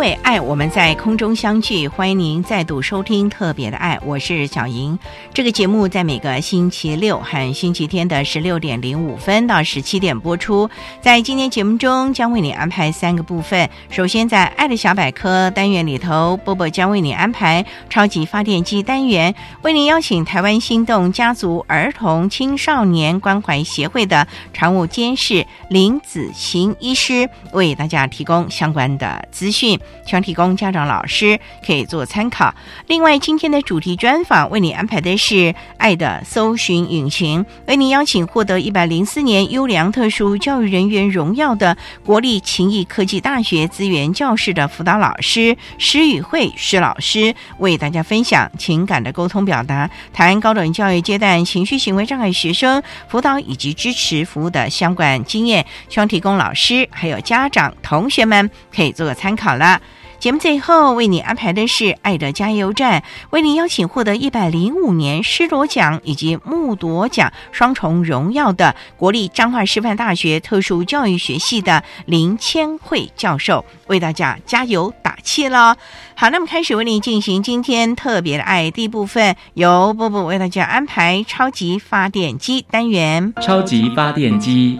为爱，我们在空中相聚。欢迎您再度收听《特别的爱》，我是小莹。这个节目在每个星期六和星期天的十六点零五分到十七点播出。在今天节目中，将为你安排三个部分。首先，在“爱的小百科”单元里头，波波将为你安排“超级发电机”单元，为您邀请台湾心动家族儿童青少年关怀协会的常务监事林子晴医师，为大家提供相关的资讯。希望提供家长、老师可以做参考。另外，今天的主题专访为你安排的是《爱的搜寻引擎》，为您邀请获得一百零四年优良特殊教育人员荣耀的国立勤益科技大学资源教室的辅导老师施宇慧施老师，为大家分享情感的沟通表达、台湾高等教育阶段情绪行为障碍学生辅导以及支持服务的相关经验，希望提供老师还有家长、同学们可以做个参考了。节目最后为你安排的是爱的加油站，为您邀请获得一百零五年施罗奖以及木铎奖双重荣耀的国立彰化师范大学特殊教育学系的林千惠教授，为大家加油打气了。好，那么开始为您进行今天特别的爱第一部分，由波波为大家安排超级发电机单元。超级发电机，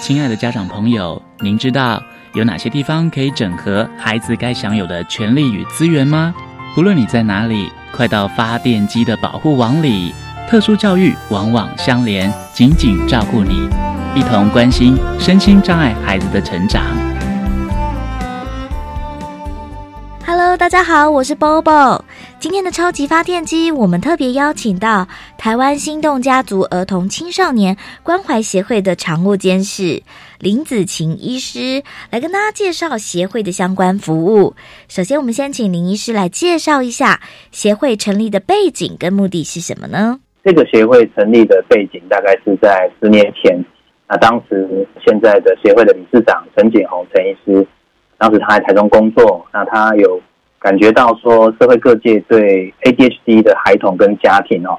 亲爱的家长朋友，您知道？有哪些地方可以整合孩子该享有的权利与资源吗？不论你在哪里，快到发电机的保护网里。特殊教育网网相连，紧紧照顾你，一同关心身心障碍孩子的成长。Hello，大家好，我是 Bobo。今天的超级发电机，我们特别邀请到台湾心动家族儿童青少年关怀协会的常务监事林子晴医师，来跟大家介绍协会的相关服务。首先，我们先请林医师来介绍一下协会成立的背景跟目的是什么呢？这个协会成立的背景大概是在十年前，那当时现在的协会的理事长陈景宏陈医师，当时他在台中工作，那他有。感觉到说，社会各界对 ADHD 的孩童跟家庭哦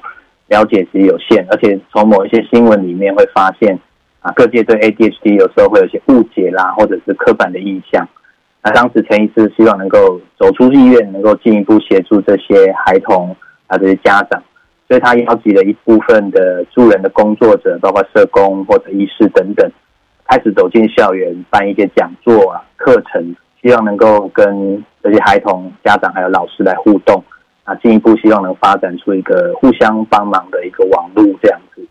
了解其实有限，而且从某一些新闻里面会发现各界对 ADHD 有时候会有些误解啦，或者是刻板的印象。那当时陈医师希望能够走出医院，能够进一步协助这些孩童啊这些家长，所以他邀集了一部分的助人的工作者，包括社工或者医师等等，开始走进校园，办一些讲座啊课程。希望能够跟这些孩童、家长还有老师来互动，啊，进一步希望能发展出一个互相帮忙的一个网络这样子。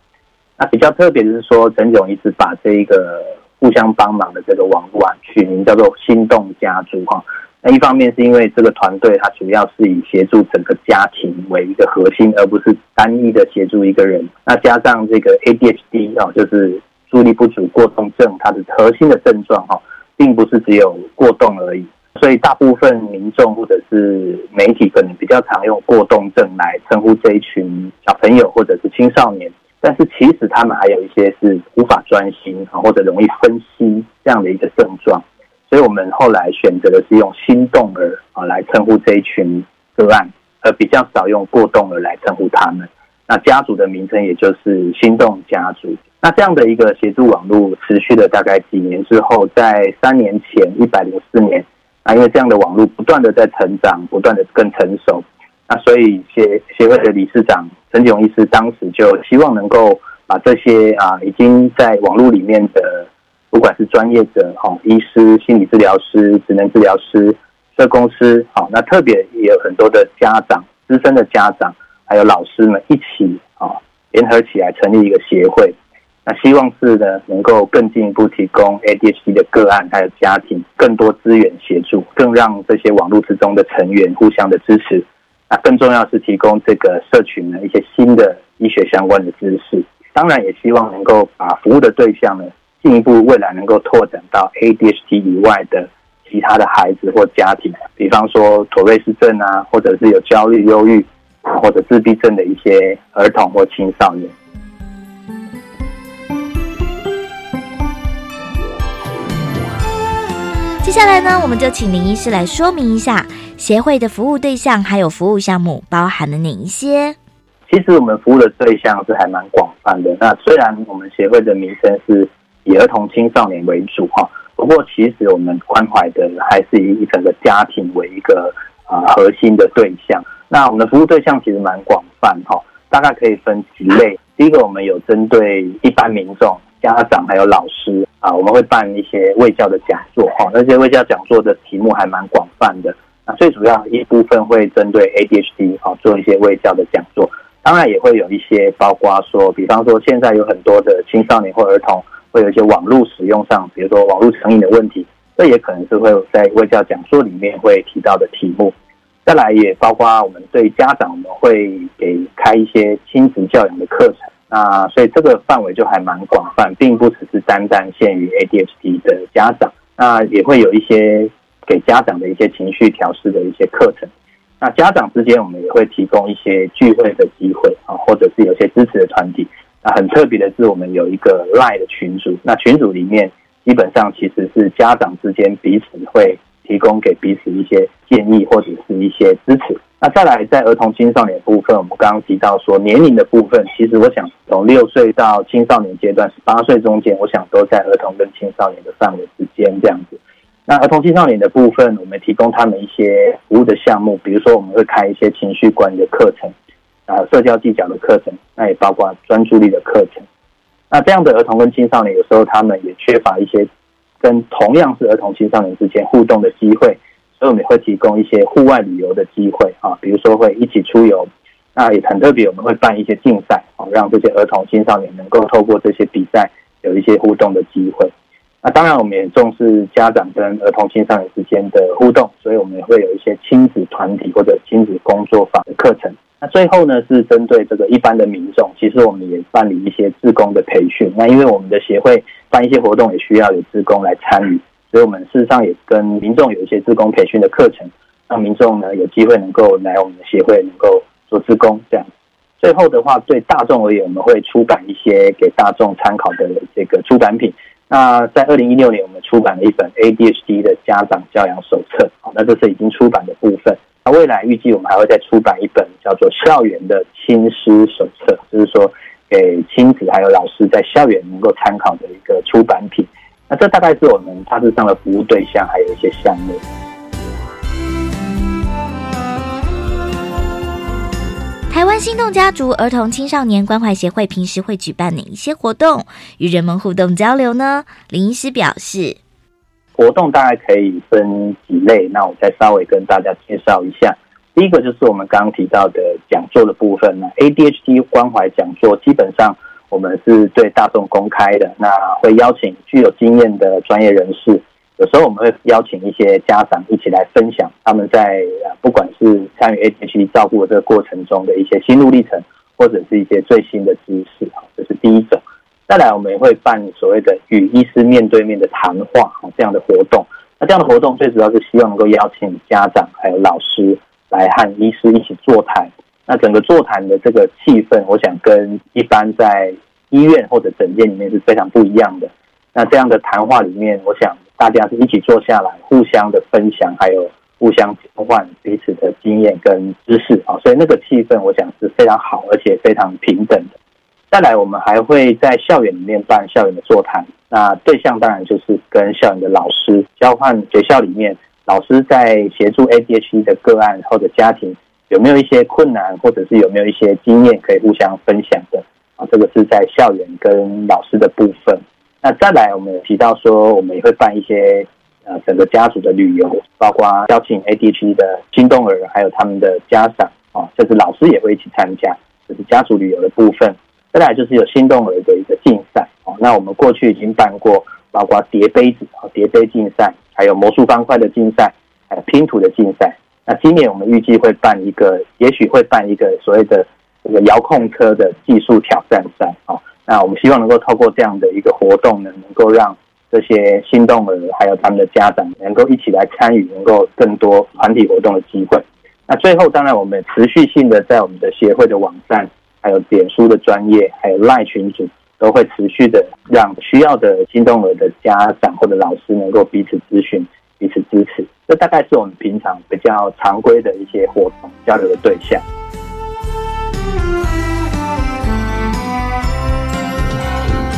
那比较特别的是说，陈总一直把这一个互相帮忙的这个网络啊，取名叫做“心动家族”哈。那一方面是因为这个团队它主要是以协助整个家庭为一个核心，而不是单一的协助一个人。那加上这个 ADHD 哦，就是注意力不足过动症，它的核心的症状哈。并不是只有过动而已，所以大部分民众或者是媒体可能比较常用过动症来称呼这一群小朋友或者是青少年，但是其实他们还有一些是无法专心啊或者容易分析这样的一个症状，所以我们后来选择的是用心动儿啊来称呼这一群个案，而比较少用过动儿来称呼他们。那家族的名称也就是心动家族。那这样的一个协助网络持续了大概几年之后，在三年前一百零四年，啊，因为这样的网络不断的在成长，不断的更成熟，那所以协协会的理事长陈炯医师当时就希望能够把这些啊已经在网络里面的，不管是专业者哈，医师、心理治疗师、职能治疗师、社公司，好，那特别也有很多的家长、资深的家长，还有老师们一起啊联合起来成立一个协会。那希望是呢，能够更进一步提供 ADHD 的个案还有家庭更多资源协助，更让这些网络之中的成员互相的支持。那更重要是提供这个社群呢一些新的医学相关的知识。当然也希望能够把服务的对象呢进一步未来能够拓展到 ADHD 以外的其他的孩子或家庭，比方说妥瑞氏症啊，或者是有焦虑、忧郁或者自闭症的一些儿童或青少年。接下来呢，我们就请林医师来说明一下协会的服务对象还有服务项目包含了哪一些。其实我们服务的对象是还蛮广泛的。那虽然我们协会的名称是以儿童青少年为主哈，不过其实我们关怀的还是以整个家庭为一个啊核心的对象。那我们的服务对象其实蛮广泛哈，大概可以分几类。第一个，我们有针对一般民众。家长还有老师啊，我们会办一些卫教的讲座哈。那些卫教讲座的题目还蛮广泛的。那最主要一部分会针对 ADHD 啊做一些卫教的讲座，当然也会有一些包括说，比方说现在有很多的青少年或儿童会有一些网络使用上，比如说网络成瘾的问题，这也可能是会在卫教讲座里面会提到的题目。再来也包括我们对家长，我们会给开一些亲子教养的课程。那所以这个范围就还蛮广泛，并不只是单单限于 ADHD 的家长，那也会有一些给家长的一些情绪调试的一些课程。那家长之间，我们也会提供一些聚会的机会啊，或者是有些支持的团体。那很特别的是，我们有一个 Line 的群组，那群组里面基本上其实是家长之间彼此会提供给彼此一些建议或者是一些支持。那再来，在儿童青少年部分，我们刚刚提到说年龄的部分，其实我想从六岁到青少年阶段，十八岁中间，我想都在儿童跟青少年的范围之间这样子。那儿童青少年的部分，我们提供他们一些服务的项目，比如说我们会开一些情绪管理的课程，啊，社交技巧的课程，那也包括专注力的课程。那这样的儿童跟青少年，有时候他们也缺乏一些跟同样是儿童青少年之间互动的机会。所以我们会提供一些户外旅游的机会啊，比如说会一起出游，那也很特别，我们会办一些竞赛啊，让这些儿童青少年能够透过这些比赛有一些互动的机会。那当然，我们也重视家长跟儿童青少年之间的互动，所以我们也会有一些亲子团体或者亲子工作坊的课程。那最后呢，是针对这个一般的民众，其实我们也办理一些自工的培训。那因为我们的协会办一些活动，也需要有自工来参与。所以我们事实上也跟民众有一些自工培训的课程，让民众呢有机会能够来我们的协会能够做自工这样。最后的话，对大众而言，我们会出版一些给大众参考的这个出版品。那在二零一六年，我们出版了一本 ADHD 的家长教养手册，好，那这是已经出版的部分。那未来预计我们还会再出版一本叫做校园的亲师手册，就是说给亲子还有老师在校园能够参考的一个出版品。那这大概是我们大致上的服务对象，还有一些项目。台湾心动家族儿童青少年关怀协会平时会举办哪一些活动，与人们互动交流呢？林医师表示，活动大概可以分几类，那我再稍微跟大家介绍一下。第一个就是我们刚刚提到的讲座的部分呢，ADHD 关怀讲座，基本上。我们是对大众公开的，那会邀请具有经验的专业人士，有时候我们会邀请一些家长一起来分享他们在不管是参与 ADHD 照顾的这个过程中的一些心路历程，或者是一些最新的知识，这是第一种。再来，我们也会办所谓的与医师面对面的谈话这样的活动。那这样的活动最主要是希望能够邀请家长还有老师来和医师一起座谈。那整个座谈的这个气氛，我想跟一般在医院或者诊间里面是非常不一样的。那这样的谈话里面，我想大家是一起坐下来，互相的分享，还有互相交换彼此的经验跟知识啊，所以那个气氛，我想是非常好，而且非常平等的。再来，我们还会在校园里面办校园的座谈，那对象当然就是跟校园的老师交换，学校里面老师在协助 ADHD 的个案或者家庭有没有一些困难，或者是有没有一些经验可以互相分享的啊？这个是在校园跟老师的部分。那再来，我们有提到说，我们也会办一些呃整个家族的旅游，包括邀请 ADHD 的心动儿，还有他们的家长啊，甚至老师也会一起参加，就是家族旅游的部分。再来就是有心动儿的一个竞赛哦，那我们过去已经办过，包括叠杯子啊、叠杯竞赛，还有魔术方块的竞赛，还有拼图的竞赛。那今年我们预计会办一个，也许会办一个所谓的这个遥控车的技术挑战赛哦。那我们希望能够透过这样的一个活动呢，能够让这些心动儿还有他们的家长能够一起来参与，能够更多团体活动的机会。那最后，当然我们持续性的在我们的协会的网站。还有点书的专业，还有赖群组，都会持续的让需要的心动儿的家长或者老师能够彼此咨询、彼此支持。这大概是我们平常比较常规的一些活动交流的对象。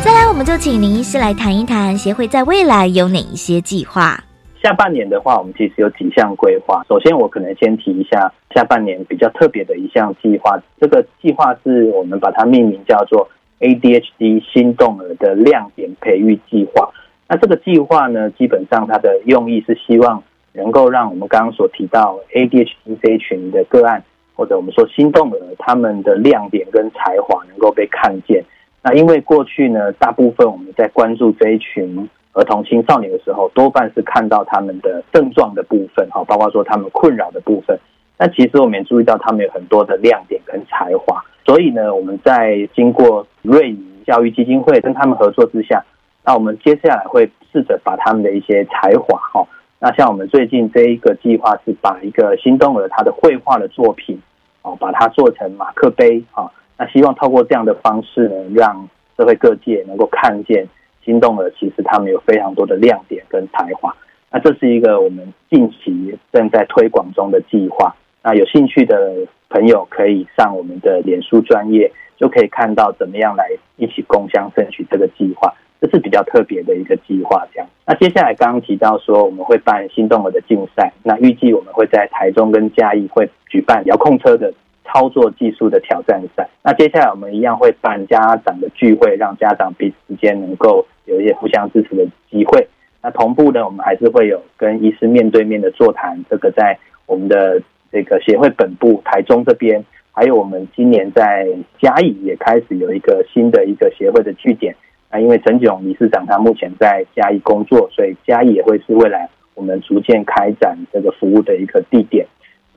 再来，我们就请林医师来谈一谈协会在未来有哪一些计划。下半年的话，我们其实有几项规划。首先，我可能先提一下下半年比较特别的一项计划。这个计划是我们把它命名叫做 ADHD 心动儿的亮点培育计划。那这个计划呢，基本上它的用意是希望能够让我们刚刚所提到 ADHD 这一群的个案，或者我们说心动儿他们的亮点跟才华能够被看见。那因为过去呢，大部分我们在关注这一群。儿童青少年的时候，多半是看到他们的症状的部分，哈，包括说他们困扰的部分。那其实我们也注意到他们有很多的亮点跟才华。所以呢，我们在经过瑞银教育基金会跟他们合作之下，那我们接下来会试着把他们的一些才华，哈，那像我们最近这一个计划是把一个心动儿他的绘画的作品，哦，把它做成马克杯，哈，那希望透过这样的方式呢，让社会各界能够看见。心动了，其实他们有非常多的亮点跟才华。那这是一个我们近期正在推广中的计划。那有兴趣的朋友可以上我们的脸书专业，就可以看到怎么样来一起共襄盛举这个计划。这是比较特别的一个计划。这样，那接下来刚刚提到说我们会办心动了的竞赛，那预计我们会在台中跟嘉义会举办遥控车的。操作技术的挑战赛。那接下来我们一样会办家长的聚会，让家长彼此之间能够有一些互相支持的机会。那同步呢，我们还是会有跟医师面对面的座谈。这个在我们的这个协会本部台中这边，还有我们今年在嘉义也开始有一个新的一个协会的据点。那因为陈炯理事长他目前在嘉义工作，所以嘉义也会是未来我们逐渐开展这个服务的一个地点。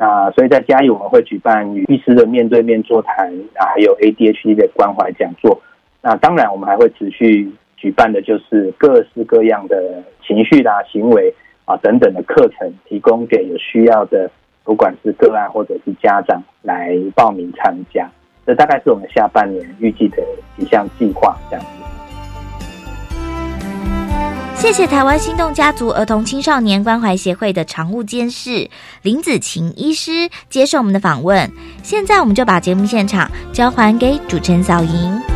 那所以在嘉义我们会举办与医师的面对面座谈，啊还有 ADHD 的关怀讲座。那当然我们还会持续举办的就是各式各样的情绪啦、行为啊等等的课程，提供给有需要的不管是个案或者是家长来报名参加。这大概是我们下半年预计的几项计划，这样。谢谢台湾心动家族儿童青少年关怀协会的常务监事林子晴医师接受我们的访问。现在我们就把节目现场交还给主持人小莹。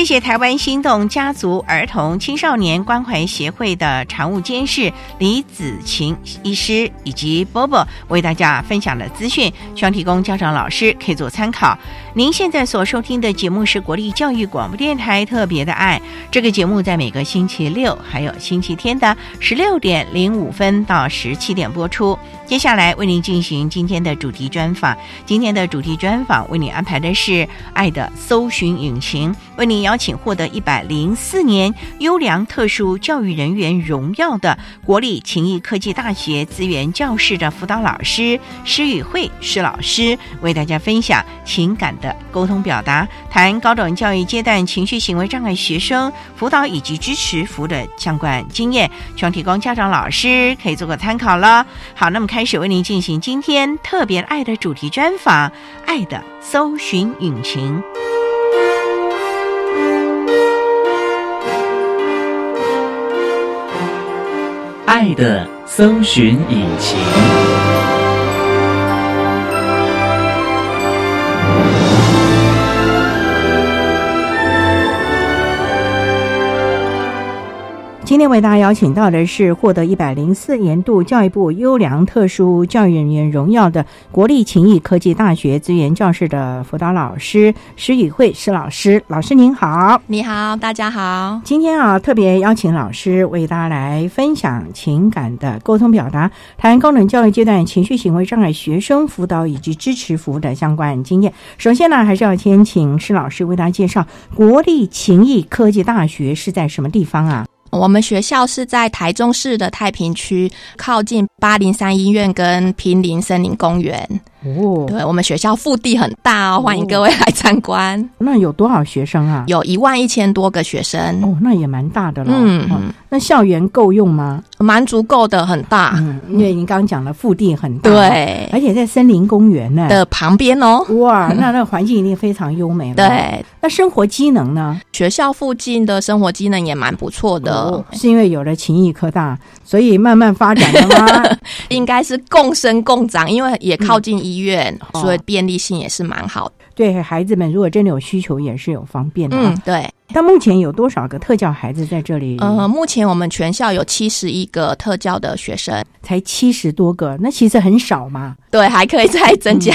谢谢台湾心动家族儿童青少年关怀协会的常务监事李子晴医师以及波波为大家分享的资讯，希望提供家长老师可以做参考。您现在所收听的节目是国立教育广播电台特别的爱，这个节目在每个星期六还有星期天的十六点零五分到十七点播出。接下来为您进行今天的主题专访，今天的主题专访为您安排的是爱的搜寻引擎，为您邀请获得一百零四年优良特殊教育人员荣耀的国立勤益科技大学资源教室的辅导老师施宇慧施老师，为大家分享情感的沟通表达，谈高等教育阶段情绪行为障碍学生辅导以及支持服务的相关经验，希望提供家长老师可以做个参考了。好，那么开。开始为您进行今天特别爱的主题专访爱的搜寻引擎。爱的搜寻引擎。今天为大家邀请到的是获得一百零四年度教育部优良特殊教育人员荣耀的国立勤益科技大学资源教室的辅导老师施宇慧施老师，老师您好，你好，大家好。今天啊，特别邀请老师为大家来分享情感的沟通表达，谈高等教育阶段情绪行为障碍学生辅导以及支持服务的相关经验。首先呢，还是要先请施老师为大家介绍国立勤益科技大学是在什么地方啊？我们学校是在台中市的太平区，靠近八零三医院跟平林森林公园。哦，对我们学校腹地很大哦，欢迎各位来参观。那有多少学生啊？有一万一千多个学生哦，那也蛮大的了。嗯哦那校园够用吗？蛮足够的，很大。嗯，因为您刚刚讲了腹地很大，，对而且在森林公园呢。的旁边哦。哇，那那个环境一定非常优美了。，对，那生活机能呢？学校附近的生活机能也蛮不错的，哦是因为有了勤益科大，所以慢慢发展的吗？应该是共生共长，因为也靠近医院，哦所以便利性也是蛮好的。对孩子们，如果真的有需求，也是有方便的、啊嗯，。对。但目前有多少个特教孩子在这里？呃，目前我们全校有七十一个特教的学生，才七十多个，那其实很少嘛。对，还可以再增加。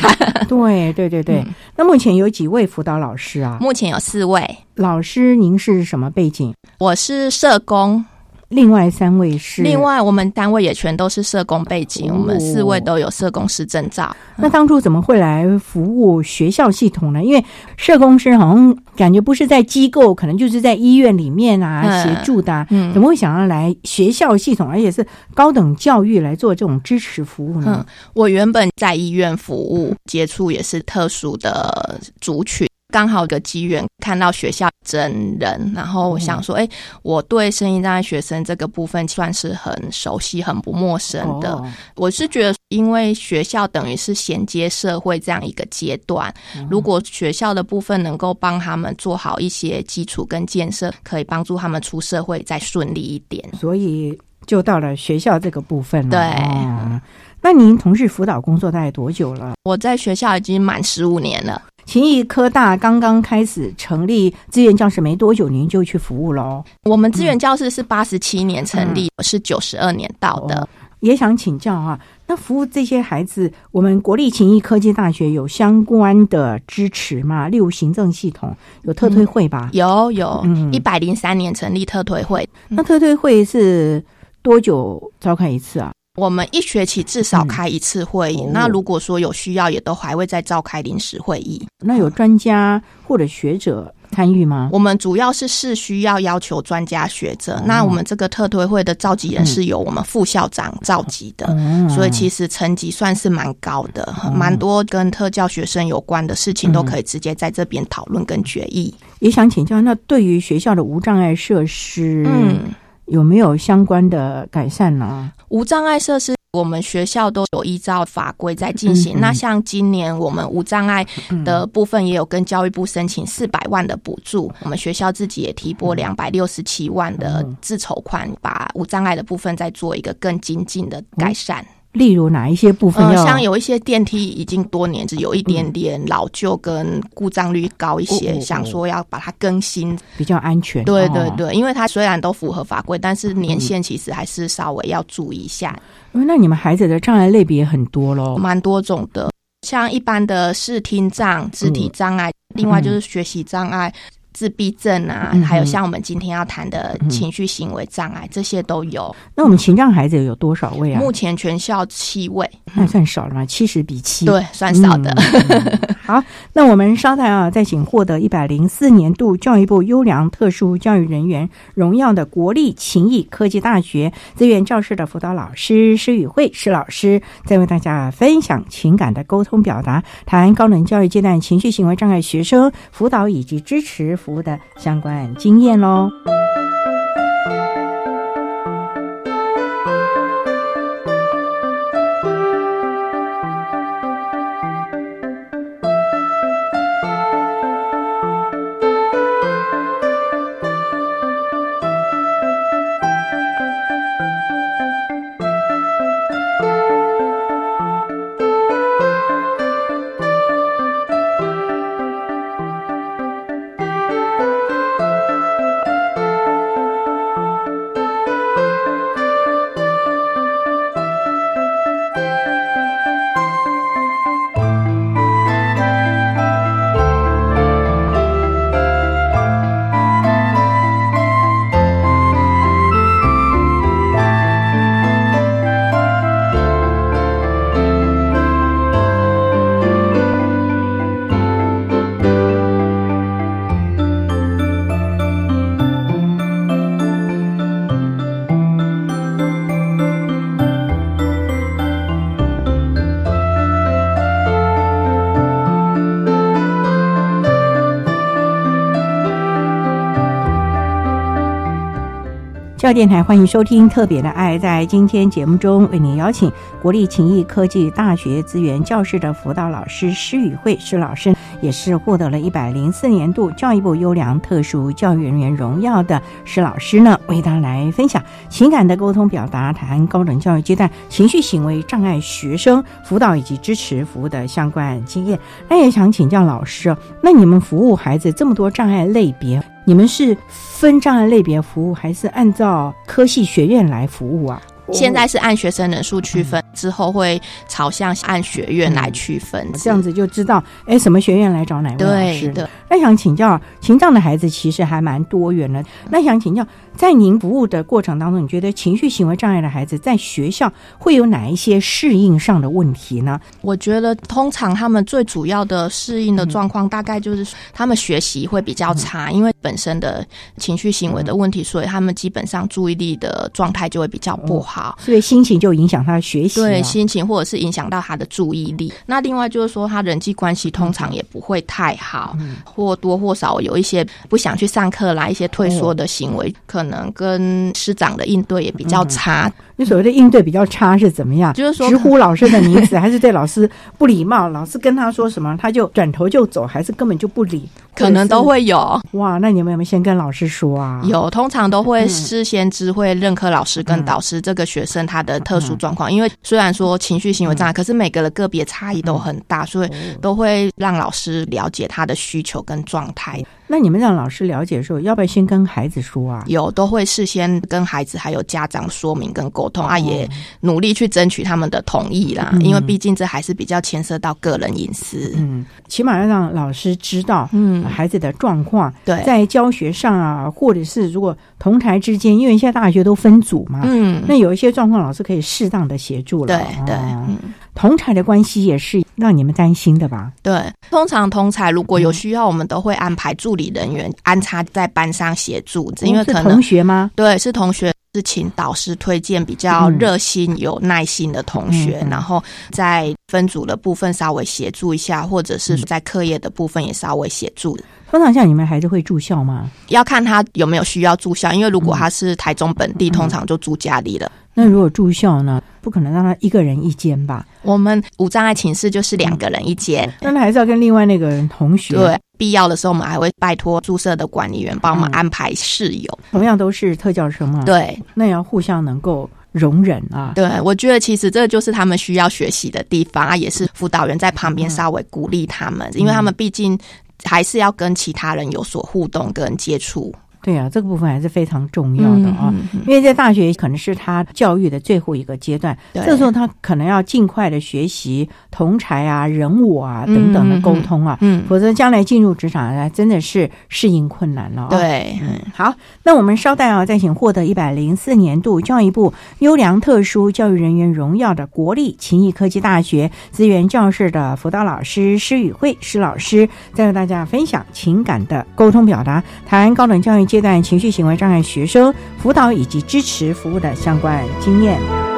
对对对对。嗯那目前有几位辅导老师啊？目前有四位，老师，您是什么背景？我是社工，另外三位是？另外我们单位也全都是社工背景，哦我们四位都有社工师证照。那当初怎么会来服务学校系统呢？因为社工师好像感觉不是在机构，可能就是在医院里面啊嗯协助的、啊，嗯怎么会想要来学校系统，而且是高等教育来做这种支持服务呢？我原本在医院服务，接触也是特殊的族群。刚好有个机缘看到学校真人，然后我想说，哎、我对声音障碍学生这个部分算是很熟悉、很不陌生的。哦我是觉得，因为学校等于是衔接社会这样一个阶段，如果学校的部分能够帮他们做好一些基础跟建设，可以帮助他们出社会再顺利一点。所以就到了学校这个部分了。对哦那您从事辅导工作大概多久了？我在学校已经满十五年了，勤益科大刚刚开始成立资源教室没多久，您就去服务喽。我们资源教室是八十七年成立，我是九十二年到的。哦也想请教啊，那服务这些孩子，我们国立勤益科技大学有相关的支持吗？例如行政系统有特推会吧？有有嗯，一百零三年成立特推会，那特推会是多久召开一次啊？我们一学期至少开一次会议。那如果说有需要，也都还会再召开临时会议。那有专家或者学者参与吗？我们主要是是需要要求专家学者。哦那我们这个特推会的召集人是由我们副校长召集的。嗯所以其实层级算是蛮高的，蛮多跟特教学生有关的事情都可以直接在这边讨论跟决议。也想请教，那对于学校的无障碍设施，嗯，有没有相关的改善呢？无障碍设施，我们学校都有依照法规在进行。嗯嗯那像今年我们无障碍的部分也有跟教育部申请四百万的补助，我们学校自己也提拨嗯两百六十七万的自筹款，把无障碍的部分再做一个更精进的改善。例如哪一些部分呃，要？像有一些电梯已经多年只有一点点老旧跟故障率高一些，想说要把它更新。比较安全。哦对对对，因为它虽然都符合法规，但是年限其实还是稍微要注意一下。因为那你们孩子的障碍类别很多喽。蛮多种的，像一般的视听障、肢体障碍，另外就是学习障碍。自闭症啊，嗯还有像我们今天要谈的情绪行为障碍，这些都有。那我们情障孩子有多少位啊？目前全校七位，那算少了吗，七十比七。对，算少的。好，那我们稍待啊，再请获得一百零四年度教育部优良特殊教育人员荣耀的国立勤益科技大学资源教室的辅导老师施宇慧施老师，再为大家分享情感的沟通表达，谈高等教育阶段情绪行为障碍学生辅导以及支持服务的相关经验喽。电台，欢迎收听《特别的爱》。在今天节目中，为您邀请国立勤益科技大学资源教室的辅导老师施宇慧施老师，也是获得了一百零四年度教育部优良特殊教育人员荣耀的施老师呢，为大家来分享情感的沟通表达，谈高等教育阶段情绪行为障碍学生辅导以及支持服务的相关经验。那也想请教老师，那你们服务孩子这么多障碍类别？你们是分障碍类别服务，还是按照科系学院来服务啊？现在是按学生人数区分，之后会朝向按学院来区分，这样子就知道，哎，什么学院来找哪位老师？对，那想请教，情障的孩子其实还蛮多元的。那想请教。在您服务的过程当中，你觉得情绪行为障碍的孩子在学校会有哪一些适应上的问题呢？我觉得通常他们最主要的适应的状况，大概就是他们学习会比较差，因为本身的情绪行为的问题，所以他们基本上注意力的状态就会比较不好，所以心情就影响他的学习。对，心情或者是影响到他的注意力。那另外就是说，他人际关系通常也不会太好，或多或少有一些不想去上课啦，一些退缩的行为可。可能跟师长的应对也比较差。你所谓的应对比较差是怎么样？就是说直呼老师的名字，还是对老师不礼貌？老师跟他说什么，他就转头就走，还是根本就不理？可能都会有。哇，那你们有没有先跟老师说啊？有，通常都会事先知会任课老师跟导师这个学生他的特殊状况。因为虽然说情绪行为障碍，可是每个的个别差异都很大，所以都会让老师了解他的需求跟状态。那你们让老师了解的时候，要不要先跟孩子说啊？有，都会事先跟孩子还有家长说明跟沟通啊，也努力去争取他们的同意啦。因为毕竟这还是比较牵涉到个人隐私。嗯，起码要让老师知道，嗯，孩子的状况。对，在教学上啊，或者是如果同台之间，因为现在大学都分组嘛，嗯，那有一些状况，老师可以适当的协助了。对对，嗯。同台的关系也是让你们担心的吧？对，通常同才如果有需要，我们都会安排助理人员安插在班上协助，因为可能同学吗？对，是同学，是请导师推荐比较热心、有耐心的同学，然后在分组的部分稍微协助一下，或者是在课业的部分也稍微协助。通常像你们孩子会住校吗？要看他有没有需要住校，因为如果他是台中本地，通常就住家里了。那如果住校呢？不可能让他一个人一间吧？我们无障碍寝室就是两个人一间，那他还是要跟另外那个人同学。对，必要的时候我们还会拜托宿舍的管理员帮我们安排室友。同样都是特教生嘛，对，那要互相能够容忍啊。对，我觉得其实这就是他们需要学习的地方啊，也是辅导员在旁边稍微鼓励他们，因为他们毕竟还是要跟其他人有所互动跟接触。对啊，这个部分还是非常重要的啊，因为在大学可能是他教育的最后一个阶段，这时候他可能要尽快的学习同才啊、人我啊等等的沟通啊，嗯。否则将来进入职场呢，真的是适应困难了。对，嗯，好，那我们稍待啊，再请获得一百零四年度教育部优良特殊教育人员荣耀的国立勤益科技大学资源教室的辅导老师施宇慧施老师，再为大家分享情感的沟通表达，谈高等教育。阶段情绪行为障碍学生辅导以及支持服务的相关经验。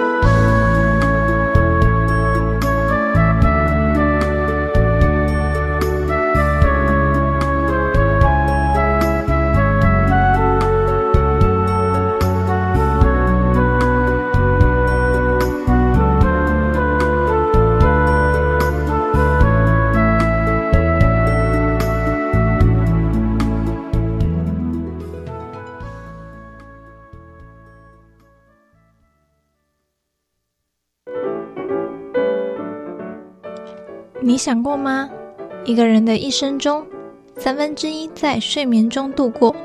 你想过吗？一个人的一生中，三分之一在睡眠中度过，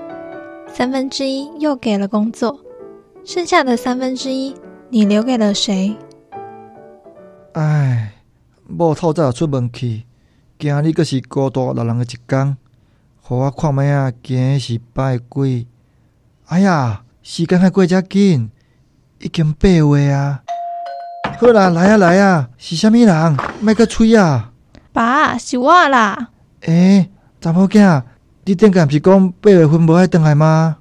三分之一又给了工作，剩下的三分之一，你留给了谁？唉，某透早出门去，今日阁是孤独老人的一天，互我看卖啊，今日是拜鬼。哎呀，时间还过遮紧，已经八月啊！好啦，来啊来啊，是虾米人？卖个吹啊！爸，是我啦。诶，查某囝，你顶个不是讲八月份无爱回来吗？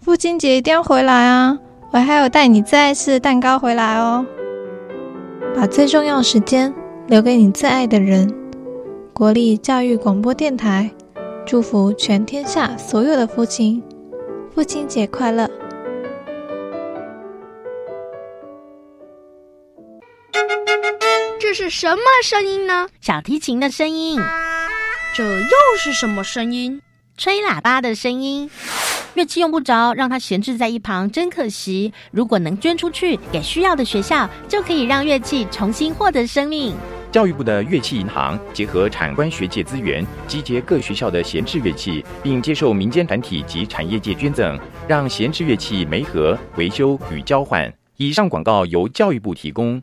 父亲节一定要回来啊！我还有带你最爱吃的蛋糕回来哦。把最重要时间留给你最爱的人。国立教育广播电台，祝福全天下所有的父亲，父亲节快乐。是什么声音呢？小提琴的声音。这又是什么声音？吹喇叭的声音。乐器用不着，让它闲置在一旁，真可惜。如果能捐出去给需要的学校，就可以让乐器重新获得生命。教育部的乐器银行结合产官学界资源，集结各学校的闲置乐器，并接受民间团体及产业界捐赠，让闲置乐器媒合、维修与交换。以上广告由教育部提供。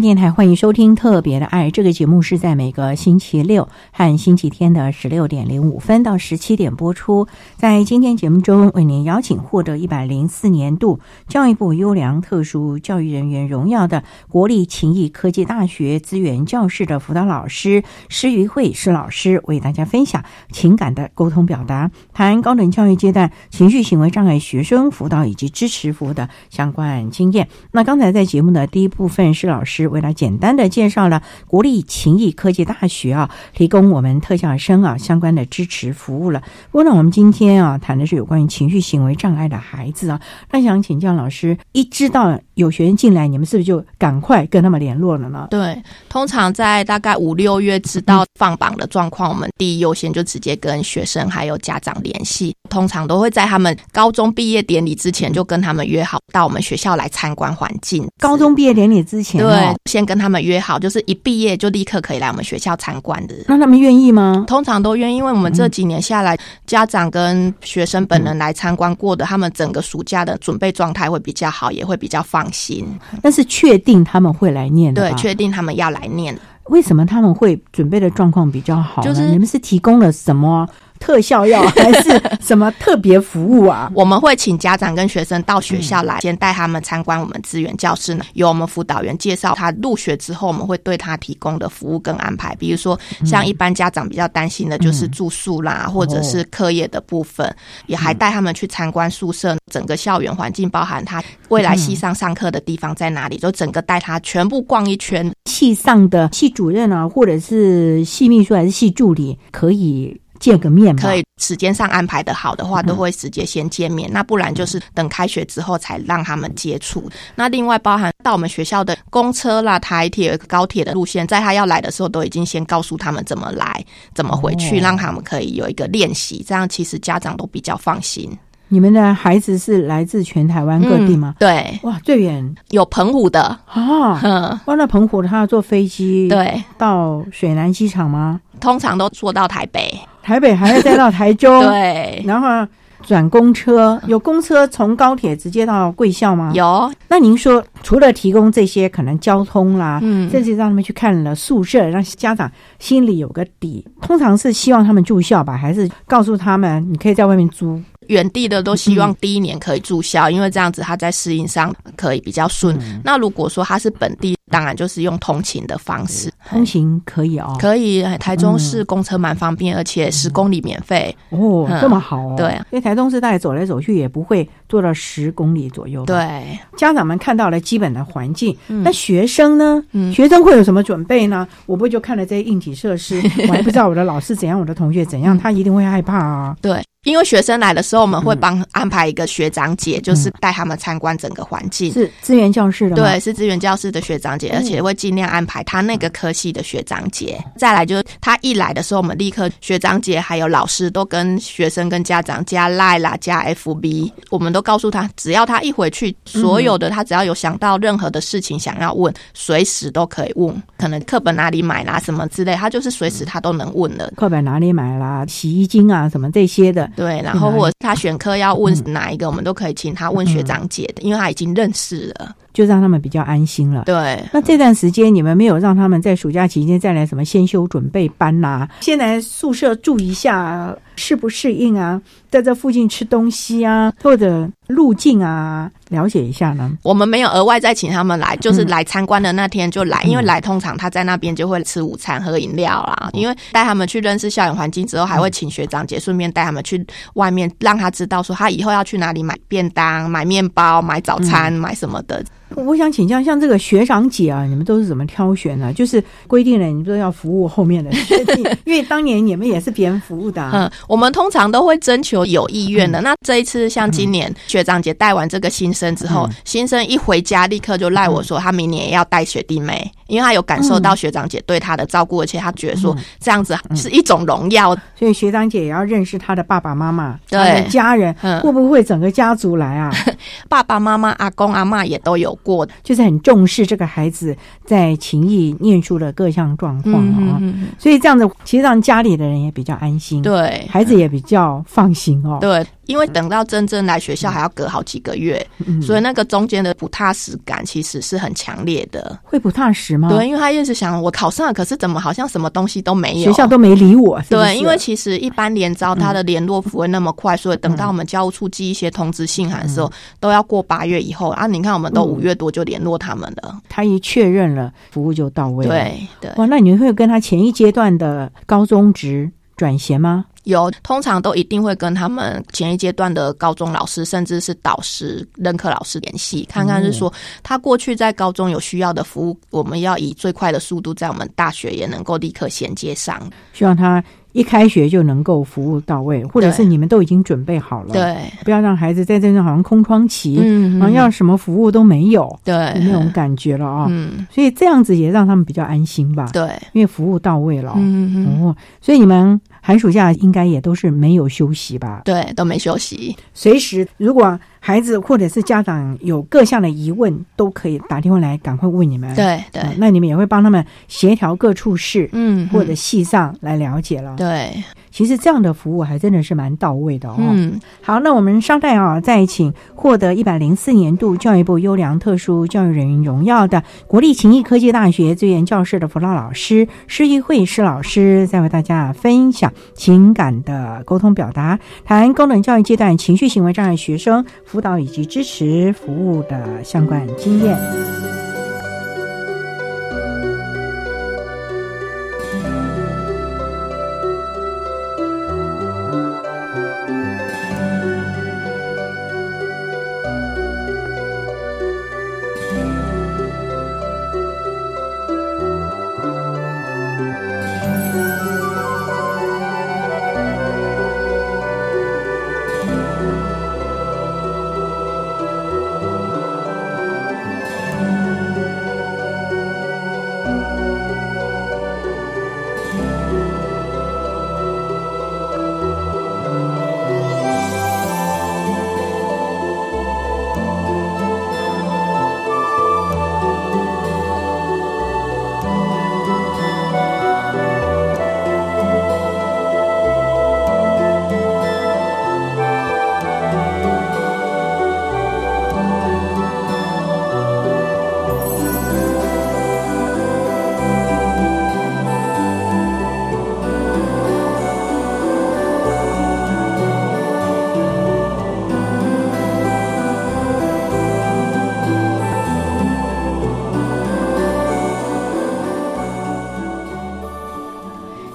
电台欢迎收听《特别的爱》这个节目，是在每个星期六和星期天的十六点零五分到十七点播出。在今天节目中，为您邀请获得一百零四年度教育部优良特殊教育人员荣耀的国立勤益科技大学资源教室的辅导老师施于慧施老师，为大家分享情感的沟通表达，谈高等教育阶段情绪行为障碍学生辅导以及支持服务的相关经验。那刚才在节目的第一部分，施老师。为了简单的介绍了国立勤益科技大学啊，提供我们特教生啊相关的支持服务了。不过呢，我们今天啊谈的是有关于情绪行为障碍的孩子啊，那想请教老师，一知道有学生进来，你们是不是就赶快跟他们联络了呢？对，通常在大概五六月知道放榜的状况，我们第一优先就直接跟学生还有家长联系，通常都会在他们高中毕业典礼之前就跟他们约好到我们学校来参观环境。高中毕业典礼之前，对。先跟他们约好，就是一毕业就立刻可以来我们学校参观的。那他们愿意吗？通常都愿意，因为我们这几年下来，家长跟学生本人来参观过的，他们整个暑假的准备状态会比较好，也会比较放心。但是确定他们会来念的，对，确定他们要来念。为什么他们会准备的状况比较好？就是你们是提供了什么？特效药 还是什么特别服务啊？我们会请家长跟学生到学校来，先带他们参观我们资源教室呢。由我们辅导员介绍他入学之后，我们会对他提供的服务跟安排。比如说，像一般家长比较担心的就是住宿啦，或者是课业的部分，也还带他们去参观宿舍，整个校园环境，包含他未来系上上课的地方在哪里，就整个带他全部逛一圈。系上的系主任啊，或者是系秘书还是系助理，可以。见个面可以，时间上安排的好的话，都会直接先见面。那不然就是等开学之后才让他们接触。那另外包含到我们学校的公车啦、台铁、高铁的路线，在他要来的时候，都已经先告诉他们怎么来、怎么回去，让他们可以有一个练习。这样其实家长都比较放心。你们的孩子是来自全台湾各地吗？对，哇，最远有澎湖的啊，哇，那澎湖他要坐飞机对到水南机场吗？通常都坐到台北。台北还要再到台中，对，然后转公车，有公车从高铁直接到贵校吗？有。那您说，除了提供这些可能交通啦，嗯，甚至让他们去看了宿舍，让家长心里有个底，通常是希望他们住校吧，还是告诉他们你可以在外面租？原地的都希望第一年可以住校，因为这样子他在适应上可以比较顺。那如果说他是本地，当然就是用通勤的方式，通勤可以哦，可以。台中市公车蛮方便，而且十公里免费。哦，这么好哦。对，因为台中市大概走来走去也不会坐到十公里左右。对，家长们看到了基本的环境，那学生呢？嗯学生会有什么准备呢？我不就看了这些硬体设施，我还不知道我的老师怎样，我的同学怎样，他一定会害怕啊。对。因为学生来的时候，我们会帮安排一个学长姐，就是带他们参观整个环境。是资源教室的，对，是资源教室的学长姐，而且会尽量安排他那个科系的学长姐。再来就是他一来的时候，我们立刻学长姐还有老师都跟学生跟家长加 Line 啦，加 FB，我们都告诉他，只要他一回去，所有的他只要有想到任何的事情想要问，随时都可以问。可能课本哪里买啦，什么之类，他就是随时他都能问的。课本哪里买啦？洗衣精啊，什么这些的。对，然后或者他选科要问哪一个，我们都可以请他问学长姐的，因为他已经认识了。就让他们比较安心了。对，那这段时间你们没有让他们在暑假期间再来什么先修准备班呐、先来宿舍住一下，适不适应啊？在这附近吃东西啊，或者路径啊，了解一下呢？我们没有额外再请他们来，就是来参观的那天就来，因为来通常他在那边就会吃午餐、喝饮料啦。因为带他们去认识校园环境之后，还会请学长姐顺便带他们去外面，让他知道说他以后要去哪里买便当、买面包、买早餐、买什么的。我想请教，像这个学长姐啊，你们都是怎么挑选呢？就是规定了，你们都要服务后面的学弟，因为当年你们也是别人服务的、啊。嗯，我们通常都会征求有意愿的。那这一次像今年学长姐带完这个新生之后，新生一回家立刻就赖我说，他明年也要带学弟妹，因为他有感受到学长姐对他的照顾，而且他觉得说这样子是一种荣耀。所以学长姐也要认识他的爸爸妈妈，对。家人，会不会整个家族来啊？爸爸妈妈、阿公阿妈也都有过，就是很重视这个孩子在情谊、念书的各项状况啊。嗯所以这样子，其实让家里的人也比较安心，对，孩子也比较放心哦。对，因为等到真正来学校还要隔好几个月，嗯所以那个中间的不踏实感其实是很强烈的。会不踏实吗？对，因为他一直想我考上了，可是怎么好像什么东西都没有，学校都没理我。是是对，因为其实一般联招他的联络不会那么快，所以等到我们教务处寄一些通知信函的时候，都要过八月以后啊。你看，我们都五月多就联络他们了，他一确认了，服务就到位了。对对。哇，那你会跟他前一阶段的高中职转衔吗？有，通常都一定会跟他们前一阶段的高中老师，甚至是导师、任课老师联系，看看是说他过去在高中有需要的服务，我们要以最快的速度在我们大学也能够立刻衔接上。希望他一开学就能够服务到位，或者是你们都已经准备好了，对，不要让孩子在这种好像空窗期，嗯，好像要什么服务都没有，对，那种感觉了啊、嗯，所以这样子也让他们比较安心吧，对，因为服务到位了，嗯嗯。哦，所以你们寒暑假应该也都是没有休息吧？对，都没休息，随时如果孩子或者是家长有各项的疑问，都可以打电话来，赶快问你们。对对、呃那你们也会帮他们协调各处事，嗯，或者系上来了解了。对，其实这样的服务还真的是蛮到位的哦。嗯，好，那我们稍待啊，再请获得一百零四年度教育部优良特殊教育人员荣耀的国立勤益科技大学资源教室的辅导老师施玉慧施老师，再为大家分享情感的沟通表达，谈高等教育阶段情绪行为障碍学生辅导以及支持服务的相关经验。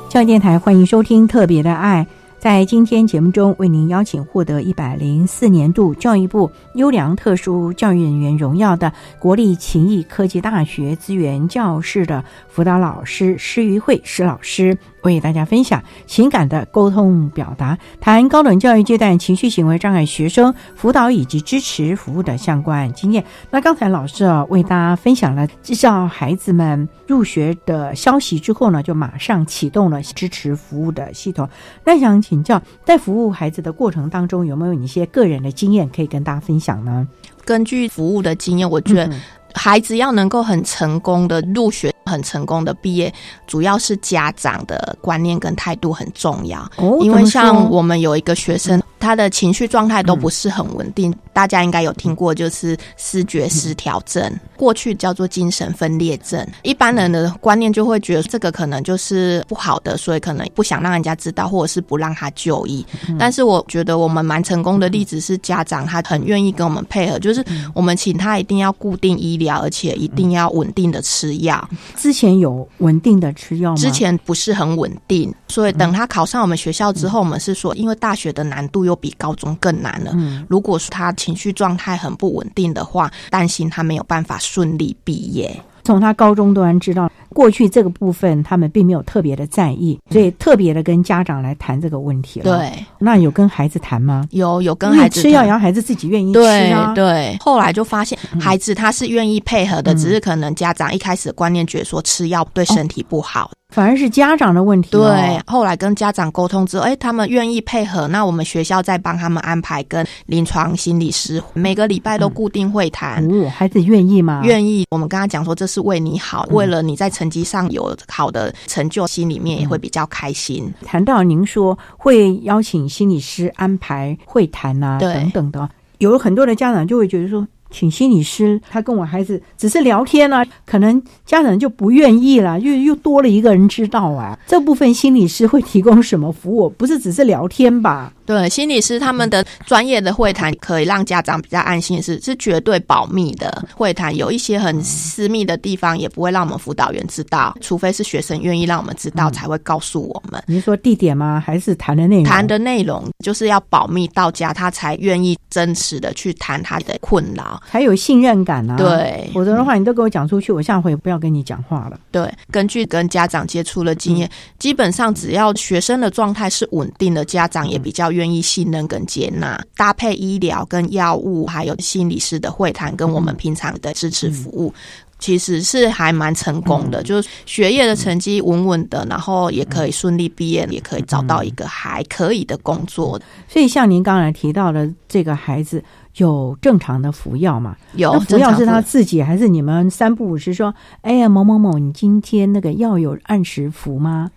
教育电台欢迎收听《特别的爱》。在今天节目中，为您邀请获得一百零四年度教育部优良特殊教育人员荣耀的国立勤益科技大学资源教室的辅导老师施于慧施老师，为大家分享情感的沟通表达，谈高等教育阶段情绪行为障碍学生辅导以及支持服务的相关经验。那刚才老师啊，为大家分享了介绍孩子们入学的消息之后呢，就马上启动了支持服务的系统。那想请教，在服务孩子的过程当中，有没有你一些个人的经验可以跟大家分享呢？根据服务的经验，我觉得孩子要能够很成功的入学、很成功的毕业，主要是家长的观念跟态度很重要。哦因为像我们有一个学生，他的情绪状态都不是很稳定。大家应该有听过，就是视觉失调症，过去叫做精神分裂症。一般人的观念就会觉得这个可能就是不好的，所以可能不想让人家知道，或者是不让他就医。但是我觉得我们蛮成功的例子是家长他很愿意跟我们配合，就是我们请他一定要固定医疗，而且一定要稳定的吃药。之前有稳定的吃药吗？之前不是很稳定，所以等他考上我们学校之后，我们是说，因为大学的难度又比高中更难了。嗯如果说他情绪状态很不稳定的话，担心他没有办法顺利毕业。从他高中端知道，过去这个部分他们并没有特别的在意，所以特别的跟家长来谈这个问题了。对，那有跟孩子谈吗？有，有跟孩子吃药，要孩子自己愿意吃啊。对，后来就发现孩子他是愿意配合的，只是可能家长一开始观念觉得说吃药对身体不好。反而是家长的问题。对，后来跟家长沟通之后，哎，他们愿意配合，那我们学校再帮他们安排跟临床心理师，每个礼拜都固定会谈。哦，孩子愿意吗？愿意。我们跟他讲说，这是为你好，为了你在成绩上有好的成就，心里面也会比较开心。谈到您说会邀请心理师安排会谈啊，等等的，有很多的家长就会觉得说。请心理师，他跟我孩子只是聊天呢，可能家长就不愿意了，又又多了一个人知道啊。这部分心理师会提供什么服务？不是只是聊天吧？对，心理师他们的专业的会谈可以让家长比较安心，是是绝对保密的会谈，有一些很私密的地方也不会让我们辅导员知道，除非是学生愿意让我们知道才会告诉我们。你说地点吗？还是谈的内容？谈的内容就是要保密到家，他才愿意真实的去谈他的困扰。才有信任感啊！对，否则的话，你都给我讲出去，我下回不要跟你讲话了。对，根据跟家长接触的经验，基本上只要学生的状态是稳定的，家长也比较愿意信任跟接纳。搭配医疗跟药物，还有心理师的会谈，跟我们平常的支持服务，其实是还蛮成功的。就是学业的成绩稳稳的，然后也可以顺利毕业，也可以找到一个还可以的工作。所以，像您刚才提到的这个孩子。有正常的服药嘛？有服药是他自己还是你们三不五时说？哎呀，某某某，你今天那个药有按时服吗？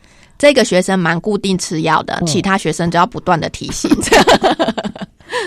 这个学生蛮固定吃药的，其他学生就要不断的提醒。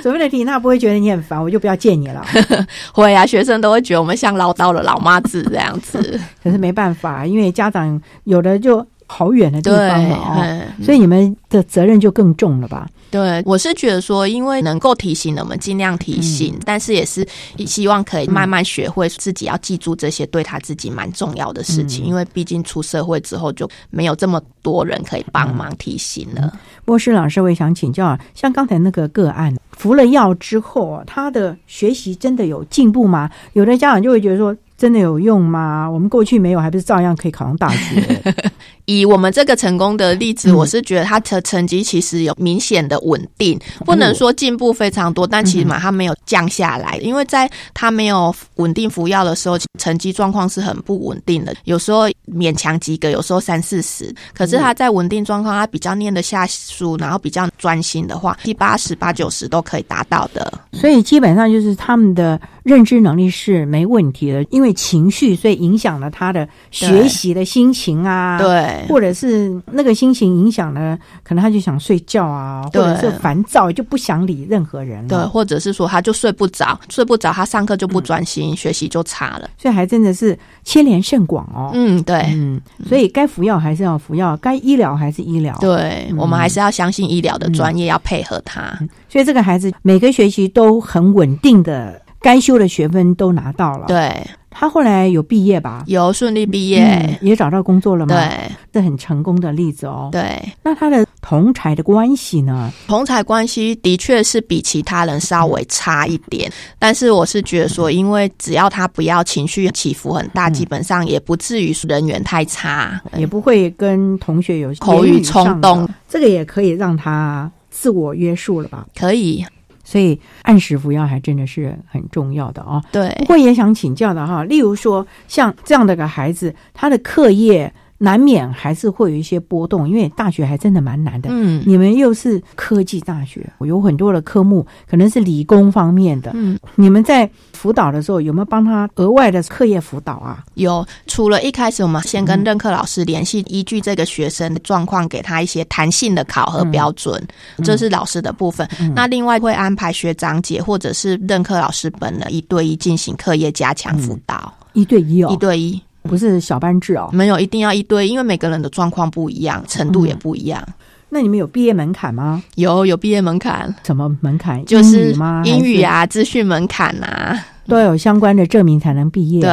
所谓的提醒，他不会觉得你很烦，我就不要见你了。会啊，学生都会觉得我们像唠叨的老妈子这样子。可是没办法，因为家长有的就好远的地方嘛，所以你们的责任就更重了吧？对，我是觉得说，因为能够提醒的我们，尽量提醒，但是也是希望可以慢慢学会自己要记住这些对他自己蛮重要的事情，因为毕竟出社会之后就没有这么多人可以帮忙提醒了。波士老师，我也想请教，像刚才那个个案，服了药之后，他的学习真的有进步吗？有的家长就会觉得说。真的有用吗？我们过去没有，还不是照样可以考上大学？以我们这个成功的例子，我是觉得他的成绩其实有明显的稳定，不能说进步非常多，但起码他没有降下来。因为在他没有稳定服药的时候，成绩状况是很不稳定的，有时候勉强及格，有时候三四十。可是他在稳定状况，他比较念得下书，然后比较专心的话，七八十、八九十都可以达到的。所以基本上就是他们的认知能力是没问题的，因为。情绪，所以影响了他的学习的心情啊，对，或者是那个心情影响了，可能他就想睡觉啊，或者是烦躁，就不想理任何人，对，或者是说他就睡不着，睡不着，他上课就不专心，学习就差了，所以还真的是牵连甚广哦。嗯，对，嗯，所以该服药还是要服药，该医疗还是医疗，对我们还是要相信医疗的专业，要配合他。所以这个孩子每个学期都很稳定的，该修的学分都拿到了，对。他后来有毕业吧？有顺利毕业，也找到工作了吗？对，这很成功的例子哦。对，那他的同才的关系呢？同才关系的确是比其他人稍微差一点，但是我是觉得说，因为只要他不要情绪起伏很大，基本上也不至于人缘太差，也不会跟同学有口语冲动，这个也可以让他自我约束了吧？可以。所以按时服药还真的是很重要的哦。对，不过也想请教的哈，例如说像这样的个孩子，他的课业难免还是会有一些波动，因为大学还真的蛮难的。嗯，你们又是科技大学，有很多的科目可能是理工方面的。嗯，你们在辅导的时候有没有帮他额外的课业辅导啊？有，除了一开始我们先跟任课老师联系，依据这个学生的状况，给他一些弹性的考核标准，这是老师的部分。那另外会安排学长姐或者是任课老师本人一对一进行课业加强辅导，一对一哦，一对一。不是小班制哦，没有一定要一堆，因为每个人的状况不一样，程度也不一样。那你们有毕业门槛吗？有，有毕业门槛。什么门槛？就是英语吗？英语啊，资讯门槛啊。都有相关的证明才能毕业。对，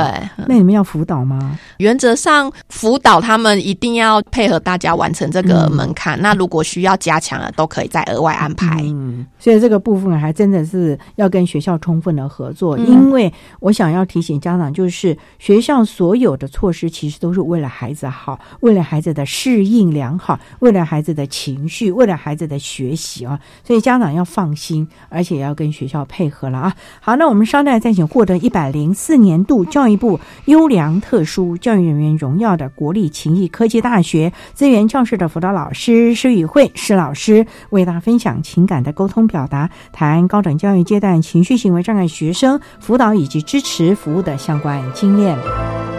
那你们要辅导吗？原则上辅导他们一定要配合大家完成这个门槛。那如果需要加强了，都可以再额外安排。嗯，所以这个部分还真的是要跟学校充分的合作。因为我想要提醒家长，就是学校所有的措施其实都是为了孩子好，为了孩子的适应良好，为了孩子的情绪，为了孩子的学习啊。所以家长要放心，而且要跟学校配合了啊。好，那我们稍待再请。获得一百零四年度教育部优良特殊教育人员荣耀的国立勤益科技大学资源教室的辅导老师施宇慧施老师，为大家分享情感的沟通表达，谈高等教育阶段情绪行为障碍学生辅导以及支持服务的相关经验。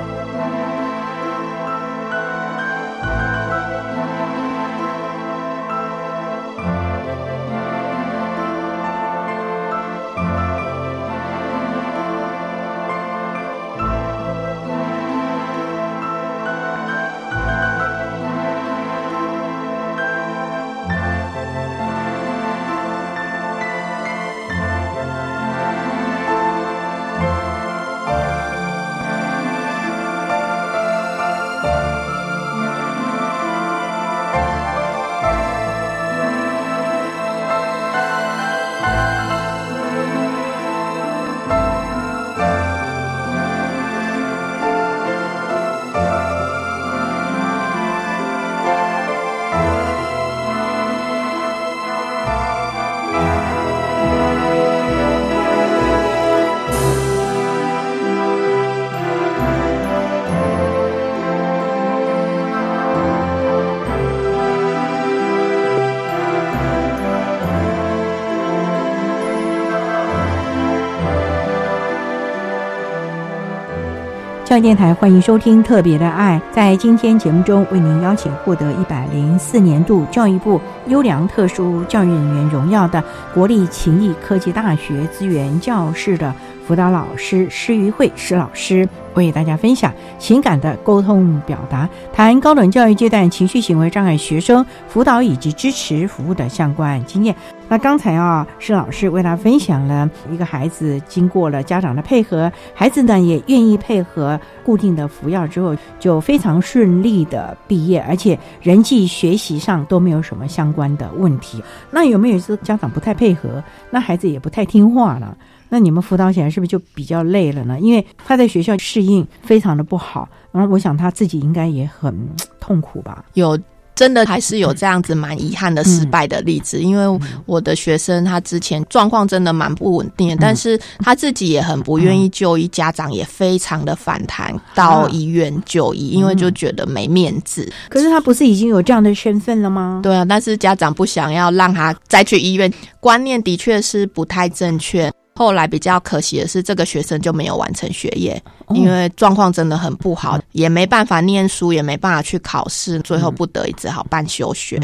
教育电台欢迎收听《特别的爱》。在今天节目中，为您邀请获得一百零四年度教育部优良特殊教育人员荣耀的国立勤益科技大学资源教室的辅导老师施于慧施老师，为大家分享情感的沟通表达，谈高等教育阶段情绪行为障碍学生辅导以及支持服务的相关经验。那刚才啊，施老师为他分享了一个孩子经过了家长的配合，孩子呢也愿意配合固定的服药之后，就非常顺利的毕业，而且人际学习上都没有什么相关的问题。那有没有是家长不太配合，那孩子也不太听话了？那你们辅导起来是不是就比较累了呢？因为他在学校适应非常的不好，然后我想他自己应该也很痛苦吧？有。真的还是有这样子蛮遗憾的失败的例子，因为我的学生他之前状况真的蛮不稳定，但是他自己也很不愿意就医，家长也非常的反弹到医院就医，因为就觉得没面子。可是他不是已经有这样的身份了吗？对啊，但是家长不想要让他再去医院，观念的确是不太正确。后来比较可惜的是，这个学生就没有完成学业，因为状况真的很不好，也没办法念书，也没办法去考试，最后不得已只好办休学。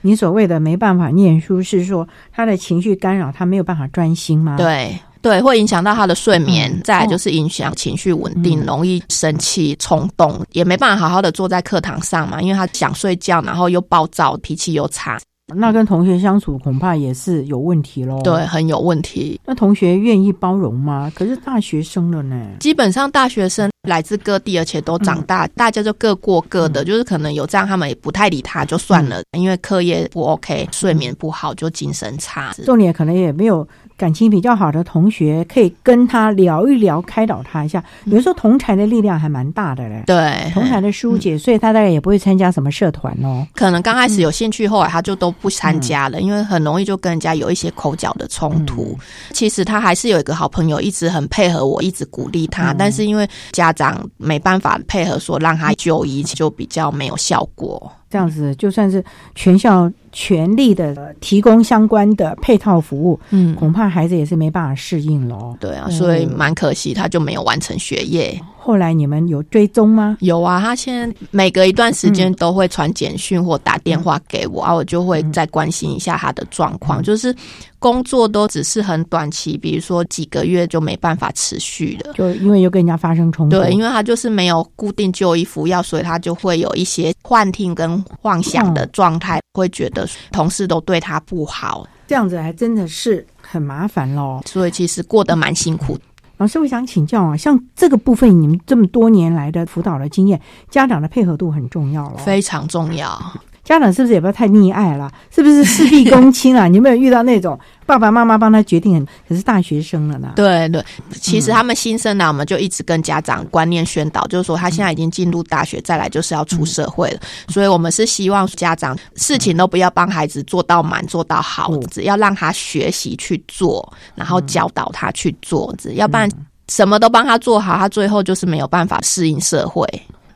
你所谓的没办法念书，是说他的情绪干扰，他没有办法专心吗？对对，会影响到他的睡眠，再来就是影响情绪稳定，容易生气、冲动，也没办法好好的坐在课堂上嘛，因为他想睡觉，然后又暴躁，脾气又差。那跟同学相处恐怕也是有问题喽。对，很有问题。那同学愿意包容吗？可是大学生了呢。基本上大学生来自各地，而且都长大，大家就各过各的。就是可能有这样，他们也不太理他，就算了。因为课业不 OK，睡眠不好，就精神差。重点可能也没有感情比较好的同学，可以跟他聊一聊，开导他一下。有时候同才的力量还蛮大的嘞。对，同才的疏解，所以他大概也不会参加什么社团哦。可能刚开始有兴趣，后来他就都。不参加了，因为很容易就跟人家有一些口角的冲突。其实他还是有一个好朋友，一直很配合我，一直鼓励他。但是因为家家长没办法配合说让他就医，就比较没有效果。这样子就算是全校全力的提供相关的配套服务，嗯，恐怕孩子也是没办法适应了。对啊，所以蛮可惜，他就没有完成学业。后来你们有追踪吗？有啊，他现在每隔一段时间都会传简讯或打电话给我，啊，我就会再关心一下他的状况。就是工作都只是很短期，比如说几个月就没办法持续了，就因为又跟人家发生冲突。对，因为他就是没有固定就医服药，所以他就会有一些幻听跟妄想的状态，会觉得同事都对他不好，这样子还真的是很麻烦喽。所以其实过得蛮辛苦。老师，我想请教啊，像这个部分，你们这么多年来的辅导的经验，家长的配合度很重要了，非常重要。家长是不是也不要太溺爱了？是不是事必躬亲啊？你有没有遇到那种爸爸妈妈帮他决定，可是大学生了呢？对对，其实他们新生呢，我们就一直跟家长观念宣导，就是说他现在已经进入大学，再来就是要出社会了。所以我们是希望家长事情都不要帮孩子做到满、做到好，只要让他学习去做，然后教导他去做，要不然什么都帮他做好，他最后就是没有办法适应社会。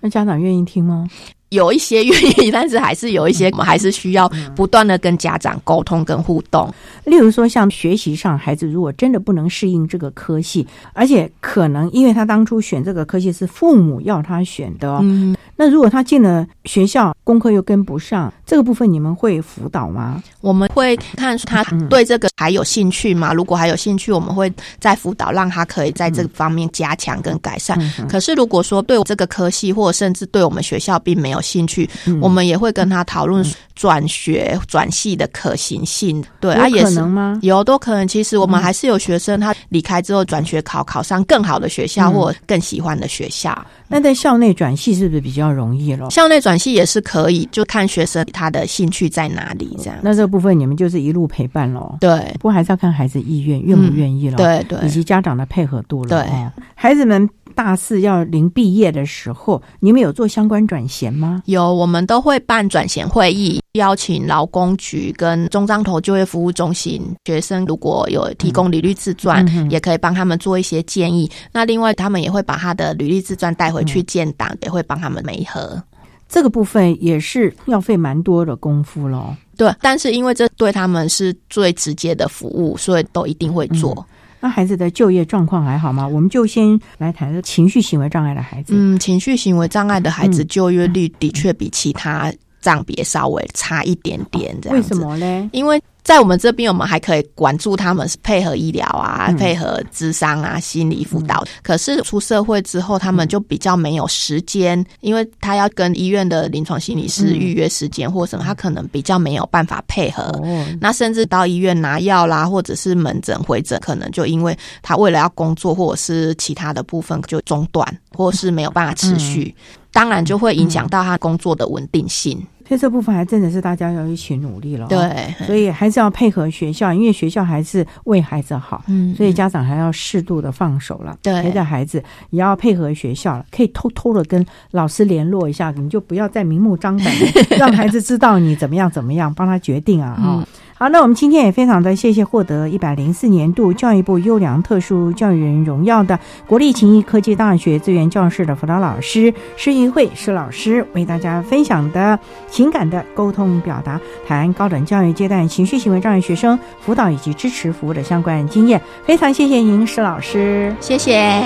那家长愿意听吗？有一些愿意，但是还是有一些，我们还是需要不断的跟家长沟通跟互动。例如说，像学习上，孩子如果真的不能适应这个科系，而且可能因为他当初选这个科系是父母要他选的，嗯，那如果他进了学校，功课又跟不上，这个部分你们会辅导吗？我们会看他对这个还有兴趣吗？如果还有兴趣，我们会再辅导，让他可以在这方面加强跟改善。可是如果说对这个科系，或者甚至对我们学校并没有兴趣，我们也会跟他讨论转学转系的可行性。对，啊，也能吗？有都可能。其实我们还是有学生，他离开之后转学考，考上更好的学校或更喜欢的学校。那在校内转系是不是比较容易了？校内转系也是可以，就看学生他的兴趣在哪里这样。那这部分你们就是一路陪伴喽。对，不过还是要看孩子意愿，愿不愿意了。对对，以及家长的配合度了。对，孩子们。大四要临毕业的时候，你们有做相关转衔吗？有，我们都会办转衔会议，邀请劳工局跟中彰投就业服务中心学生，如果有提供履历自传，也可以帮他们做一些建议。那另外，他们也会把他的履历自传带回去建档，也会帮他们媒合。这个部分也是要费蛮多的功夫咯。对，但是因为这对他们是最直接的服务，所以都一定会做。那孩子的就业状况还好吗？我们就先来谈情绪行为障碍的孩子。嗯，情绪行为障碍的孩子就业率的确比其他障别稍微差一点点，这样子。为什么呢？因为。在我们这边，我们还可以管住他们，是配合医疗啊，配合智商啊，心理辅导。可是出社会之后，他们就比较没有时间，因为他要跟医院的临床心理师预约时间或什么，他可能比较没有办法配合。那甚至到医院拿药啦，或者是门诊回诊，可能就因为他为了要工作或者是其他的部分就中断，或是没有办法持续，当然就会影响到他工作的稳定性。所以这部分还真的是大家要一起努力了。对，所以还是要配合学校，因为学校还是为孩子好，嗯，所以家长还要适度的放手了。对，陪着孩子也要配合学校了，可以偷偷的跟老师联络一下，你就不要再明目张胆的 让孩子知道你怎么样怎么样，帮他决定啊，哈。好，那我们今天也非常的谢谢获得一百零四年度教育部优良特殊教育人荣耀的国立勤益科技大学资源教室的辅导老师施玉慧施老师，为大家分享的情感的沟通表达，谈高等教育阶段情绪行为障碍学生辅导以及支持服务的相关经验。非常谢谢您，施老师，谢谢。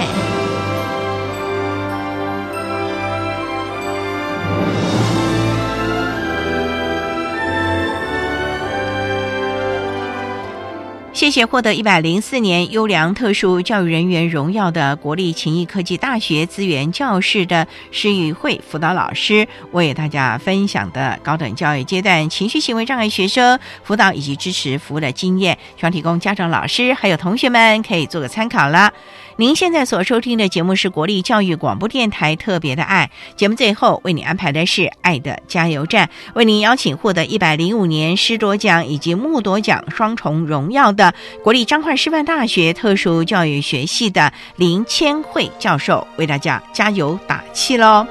谢谢获得一百零四年优良特殊教育人员荣耀的国立勤益科技大学资源教室的施宇慧辅导老师，为大家分享的高等教育阶段情绪行为障碍学生辅导以及支持服务的经验，希望提供家长、老师还有同学们可以做个参考了。您现在所收听的节目是国立教育广播电台特别的爱节目，最后为你安排的是爱的加油站，为您邀请获得一百零五年师铎奖以及木铎奖双重荣耀的国立彰化师范大学特殊教育学系的林千惠教授，为大家加油打气喽。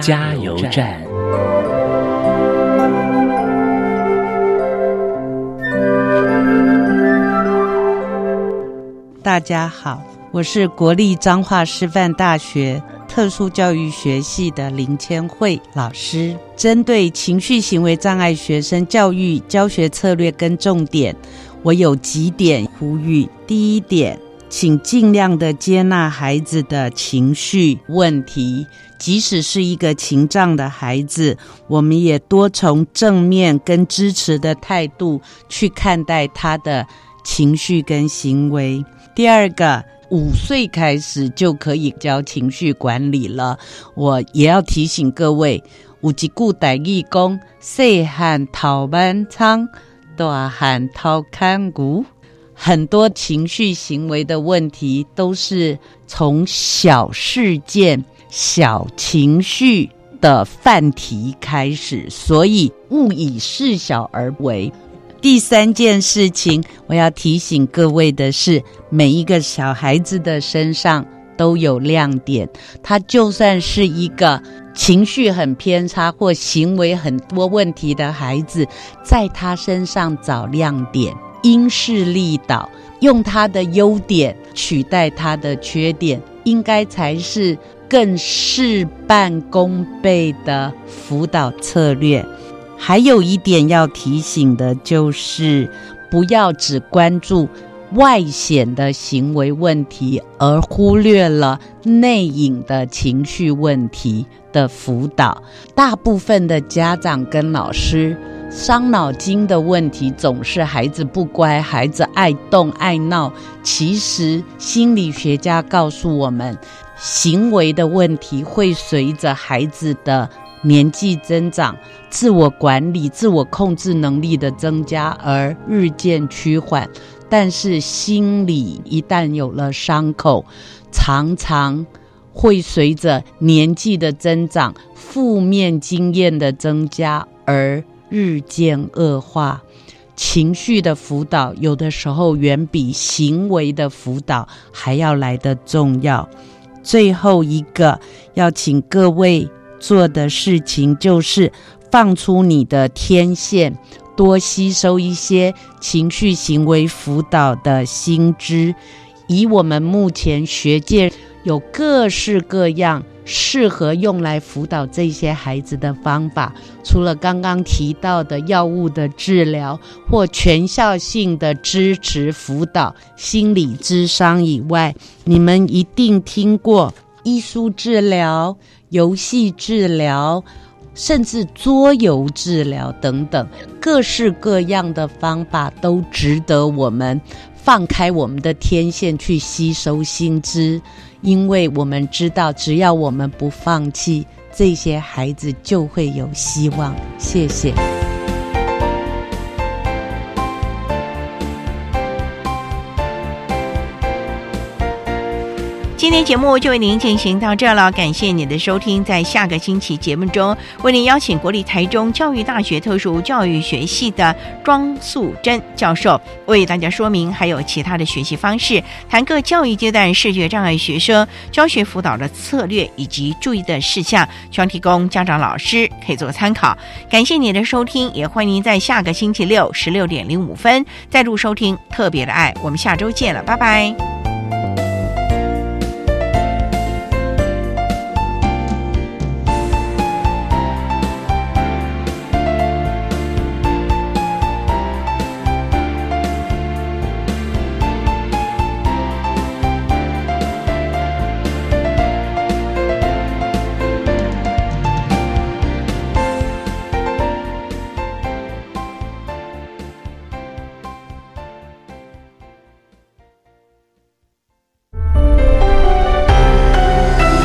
加油站。大家好，我是国立彰化师范大学特殊教育学系的林千惠老师。针对情绪行为障碍学生教育教学策略跟重点，我有几点呼吁。第一点，请尽量的接纳孩子的情绪问题，即使是一个情障的孩子，我们也多从正面跟支持的态度去看待他的情绪跟行为。第二个，五岁开始就可以教情绪管理了。我也要提醒各位，有一句代义讲：细汉头满仓，大汉头看骨。很多情绪行为的问题都是从小事件、小情绪的范题开始，所以勿以事小而为。第三件事情，我要提醒各位的是，每一个小孩子的身上都有亮点。他就算是一个情绪很偏差或行为很多问题的孩子，在他身上找亮点，因势利导，用他的优点取代他的缺点，应该才是更事半功倍的辅导策略。还有一点要提醒的就是，不要只关注外显的行为问题，而忽略了内隐的情绪问题的辅导。大部分的家长跟老师伤脑筋的问题，总是孩子不乖，孩子爱动爱闹。其实心理学家告诉我们，行为的问题会随着孩子的。年纪增长，自我管理、自我控制能力的增加而日渐趋缓，但是心理一旦有了伤口，常常会随着年纪的增长、负面经验的增加而日渐恶化。情绪的辅导有的时候远比行为的辅导还要来得重要。最后一个，要请各位。做的事情就是放出你的天线，多吸收一些情绪行为辅导的心知。以我们目前学界有各式各样适合用来辅导这些孩子的方法，除了刚刚提到的药物的治疗或全校性的支持辅导、心理智商以外，你们一定听过艺术治疗。游戏治疗，甚至桌游治疗等等，各式各样的方法都值得我们放开我们的天线去吸收新知，因为我们知道，只要我们不放弃，这些孩子就会有希望。谢谢。今天节目就为您进行到这了，感谢您的收听。在下个星期节目中，为您邀请国立台中教育大学特殊教育学系的庄素贞教授，为大家说明还有其他的学习方式，谈各教育阶段视觉障碍学生教学辅导的策略以及注意的事项，希望提供家长老师可以做参考。感谢您的收听，也欢迎您在下个星期六十六点零五分再度收听特别的爱。我们下周见了，拜拜。